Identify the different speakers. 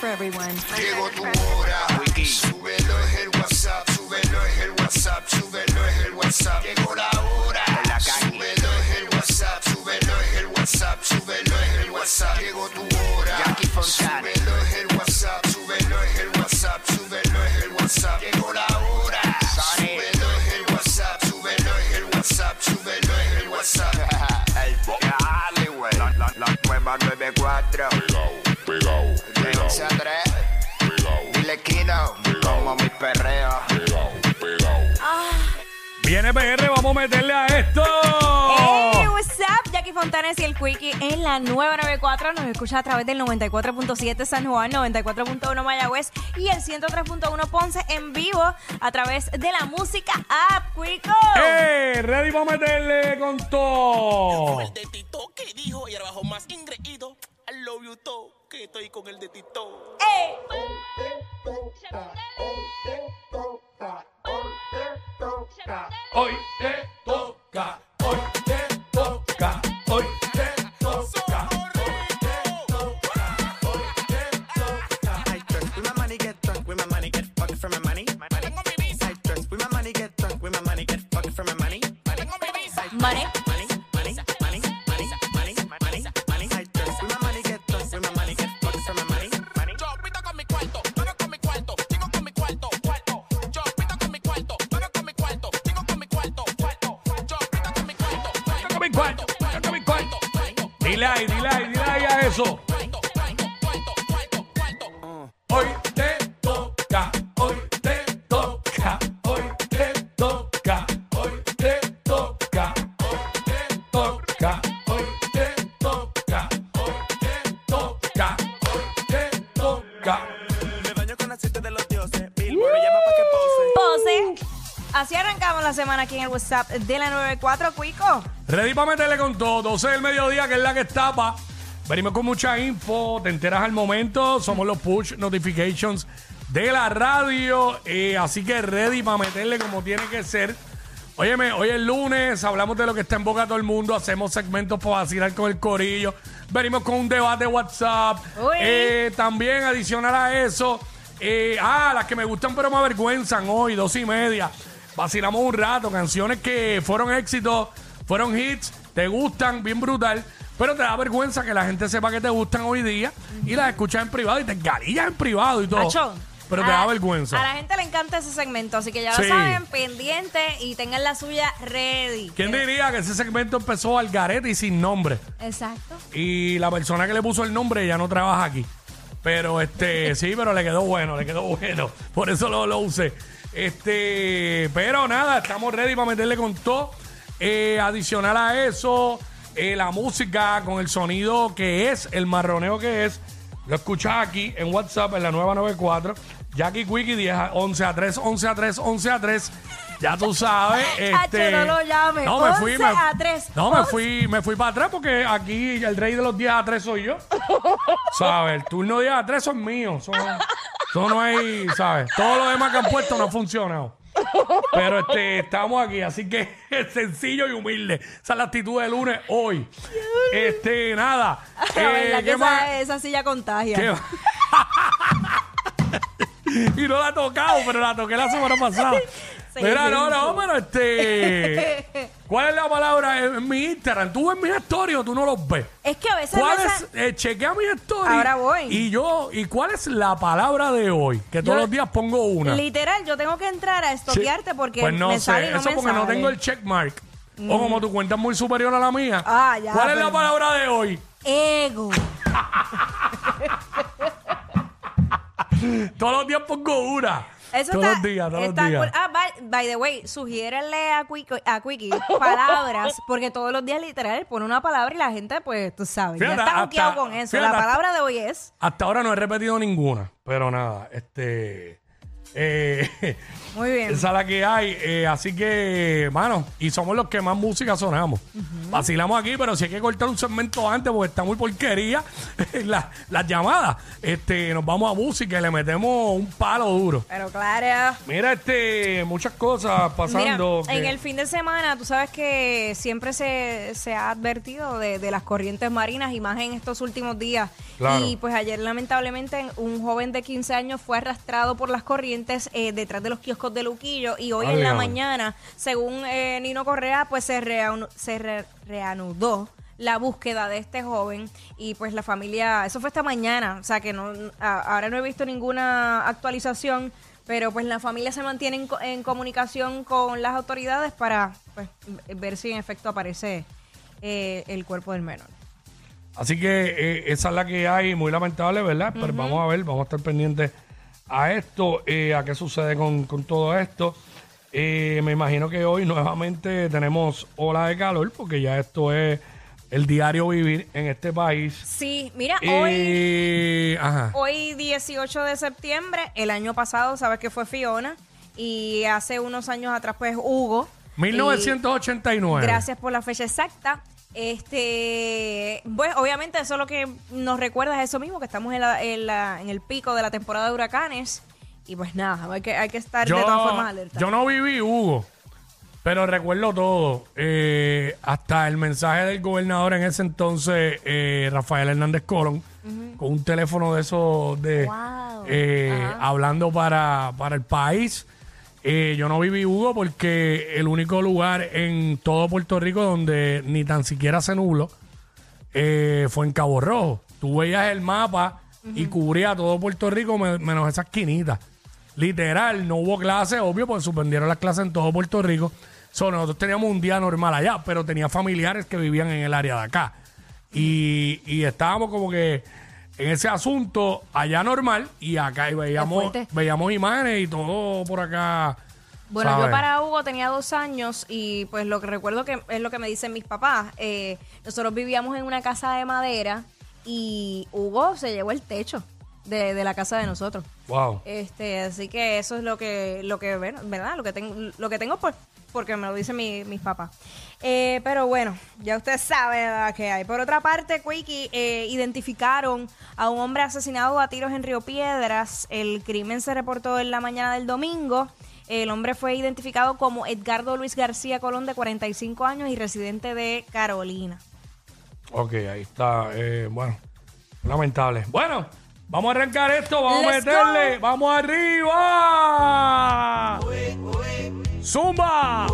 Speaker 1: for everyone.
Speaker 2: Llegó tu hora, súbelo es el WhatsApp, súbelo es el WhatsApp, súbelo es el WhatsApp. Llegó la hora, súbelo es el WhatsApp, súbelo es el WhatsApp, súbelo es el WhatsApp. Llegó tu hora, súbelo es
Speaker 3: De 11 a 3.
Speaker 4: pegao,
Speaker 3: Dile Kino. Como mi perreo.
Speaker 4: pegao.
Speaker 5: Viene PR, vamos a meterle a esto.
Speaker 1: Hey, what's up? Jackie Fontanes y el Quickie en la 994. Nos escucha a través del 94.7 San Juan, 94.1 Mayagüez y el 103.1 Ponce en vivo a través de la música App, Quico.
Speaker 5: ¡Eh! Ready para meterle con todo.
Speaker 6: el de Tito que dijo y abajo más ingreído. Love you que estoy con el de Tito.
Speaker 1: Ey.
Speaker 5: Hoy te Dile ahí, dile ahí, dile ahí a eso. Hoy te toca, hoy te toca, hoy te toca, hoy te toca, hoy te toca, hoy te toca, hoy te toca, hoy te toca.
Speaker 7: Me baño con aceite de los dioses. Billboard me llama pa' que pose.
Speaker 1: Pose. Así arrancamos la semana aquí en el WhatsApp de la 94, Quico.
Speaker 5: Ready para meterle con todo. 12 del mediodía, que es la que estapa. Venimos con mucha info. Te enteras al momento. Somos los push notifications de la radio. eh, así que ready para meterle como tiene que ser. Óyeme, hoy es lunes. Hablamos de lo que está en boca de todo el mundo. Hacemos segmentos para vacilar con el corillo. Venimos con un debate de WhatsApp.
Speaker 1: Uy.
Speaker 5: Eh, también adicional a eso. eh, ah, las que me gustan pero me avergüenzan hoy, dos y media. Vacilamos un rato, canciones que fueron éxitos, fueron hits, te gustan, bien brutal, pero te da vergüenza que la gente sepa que te gustan hoy día y las escuchas en privado y te engarillas en privado y todo.
Speaker 1: Acho,
Speaker 5: Pero te
Speaker 1: a-
Speaker 5: da vergüenza.
Speaker 1: A la gente le encanta ese segmento, así que ya
Speaker 5: Sí.
Speaker 1: lo saben, pendiente y tengan la suya ready.
Speaker 5: ¿Quién diría que ese segmento empezó al garete y sin nombre?
Speaker 1: Exacto.
Speaker 5: Y la persona que le puso el nombre ya no trabaja aquí. Pero este, sí, pero le quedó bueno, le quedó bueno. Por eso lo, lo usé. Este, pero nada, estamos ready para meterle con todo. Eh, adicional a eso, eh, la música con el sonido que es, el marroneo que es. Lo escuchas aquí en WhatsApp en la nueva 94. Jackie Quickie 10 a 11 a 3, 11 a 3, 11 a 3. Ya tú sabes. Este,
Speaker 1: no lo llames.
Speaker 5: No, me fui.
Speaker 1: 11
Speaker 5: me-
Speaker 1: a 3.
Speaker 5: No, me
Speaker 1: 11.
Speaker 5: fui, me fui para atrás porque aquí el rey de los 10 a 3 soy yo. ¿Sabes? El turno 10 a 3 son míos. Son, son no hay, ¿sabes? Todo lo demás que han puesto no ha funcionado. Pero este, estamos aquí, así que es sencillo y humilde. Esa es la actitud de lunes hoy. Este, nada.
Speaker 1: La
Speaker 5: Eh,
Speaker 1: verdad
Speaker 5: ¿qué
Speaker 1: que
Speaker 5: más?
Speaker 1: esa, esa silla contagia.
Speaker 5: ¿Qué más? y no la he tocado, pero la toqué la semana pasada. Mira, no, no, pero este. ¿Cuál es la palabra en, mi Instagram? ¿Tú ves mis stories o tú no los ves?
Speaker 1: Es que a veces
Speaker 5: ¿Cuál es? Eh, chequea mis stories.
Speaker 1: Ahora voy.
Speaker 5: Y yo, ¿y cuál es la palabra de hoy? Que todos
Speaker 1: Yo-
Speaker 5: los días pongo una.
Speaker 1: Literal, yo tengo que entrar a
Speaker 5: Sí.
Speaker 1: estoquearte porque
Speaker 5: Pues no
Speaker 1: me
Speaker 5: sé,
Speaker 1: sale y no
Speaker 5: eso
Speaker 1: me
Speaker 5: porque no
Speaker 1: sale.
Speaker 5: tengo el checkmark. O como tu cuenta es muy superior a la mía.
Speaker 1: Ah, ya,
Speaker 5: ¿Cuál es la
Speaker 1: pero-
Speaker 5: palabra de hoy?
Speaker 1: Ego.
Speaker 5: Todos los días pongo una.
Speaker 1: Eso
Speaker 5: todos
Speaker 1: está,
Speaker 5: los días, todos
Speaker 1: está
Speaker 5: los días.
Speaker 1: By, the way, sugiérenle a Quickie, a Quickie palabras, porque todos los días literal pone una palabra y la gente, pues, tú sabes,
Speaker 5: Fíjate,
Speaker 1: ya está
Speaker 5: hasta-
Speaker 1: con eso.
Speaker 5: fíjate,
Speaker 1: la palabra de hoy es
Speaker 5: Hasta ahora no he repetido ninguna, pero nada, este. Eh,
Speaker 1: Muy bien.
Speaker 5: esa es la que hay. eh, así que, mano, y somos los que más música sonamos. Vacilamos aquí, pero si hay que cortar un segmento antes porque está muy porquería la- las llamadas, este, nos vamos a música y le metemos un palo duro.
Speaker 1: Pero claro.
Speaker 5: Mira, este, muchas cosas pasando.
Speaker 1: Mira, en el fin de semana, tú sabes que siempre se, se ha advertido de, de las corrientes marinas y más en estos últimos días.
Speaker 5: Claro.
Speaker 1: Y pues ayer, lamentablemente, un joven de 15 años fue arrastrado por las corrientes eh, detrás de los kioscos de Luquillo. Y hoy en la mañana, según eh, Nino Correa, pues se, reanu- se re- reanudó la búsqueda de este joven y pues la familia, eso fue esta mañana, o sea que no, a- ahora no he visto ninguna actualización, pero pues la familia se mantiene en, co- en comunicación con las autoridades para pues ver si en efecto aparece eh, el cuerpo del menor.
Speaker 5: Así que eh, esa es la que hay, muy lamentable, ¿verdad? Pero vamos a ver, vamos a estar pendientes a esto, eh, a qué sucede con, con todo esto. Eh, me imagino que hoy nuevamente tenemos ola de calor, porque ya esto es el diario vivir en este país.
Speaker 1: Sí, mira, hoy...
Speaker 5: Eh, ajá.
Speaker 1: Hoy 18 de septiembre, el año pasado, sabes que fue Fiona y hace unos años atrás pues Hugo. Y-
Speaker 5: 1989.
Speaker 1: Gracias por la fecha exacta. Este, pues obviamente eso lo que nos recuerda es eso mismo, que estamos en, la- en la- en el pico de la temporada de huracanes. Y pues nada, hay que, hay que estar de todas formas alerta.
Speaker 5: yo no viví Hugo, pero recuerdo todo. Eh, hasta el mensaje del gobernador en ese entonces, eh, Rafael Hernández Colón, con un teléfono de esos de
Speaker 1: Wow.
Speaker 5: eh, hablando para, para el país. Eh, yo no viví Hugo porque el único lugar en todo Puerto Rico donde ni tan siquiera se nubló eh, fue en Cabo Rojo. Tú veías el mapa y cubría todo Puerto Rico me- menos esa esquinita. Literal, no hubo clases, obvio, porque suspendieron las clases en todo Puerto Rico. So, nosotros teníamos un día normal allá, pero tenía familiares que vivían en el área de acá. Y, y estábamos como que en ese asunto allá normal y acá y veíamos,
Speaker 1: fuerte.
Speaker 5: veíamos imágenes y todo por acá.
Speaker 1: Bueno,
Speaker 5: ¿sabes?
Speaker 1: yo para Hugo tenía dos años y pues lo que recuerdo que es lo que me dicen mis papás. Eh, nosotros vivíamos en una casa de madera y Hugo se llevó el techo de, de la casa de nosotros.
Speaker 5: Wow.
Speaker 1: Este, así que eso es lo que, lo que, bueno, ¿verdad? Lo que tengo, lo que tengo pues, porque me lo dicen mi- mis papás. Eh, pero bueno, ya usted sabe la que hay. Por otra parte, Quickie, eh, identificaron a un hombre asesinado a tiros en Río Piedras. El crimen se reportó en la mañana del domingo. El hombre fue identificado como Edgardo Luis García Colón, de 45 años y residente de Carolina.
Speaker 5: Ok, ahí está. eh, bueno, lamentable. Bueno, vamos a arrancar esto, vamos a meterle, vamos arriba. ¡Zumba!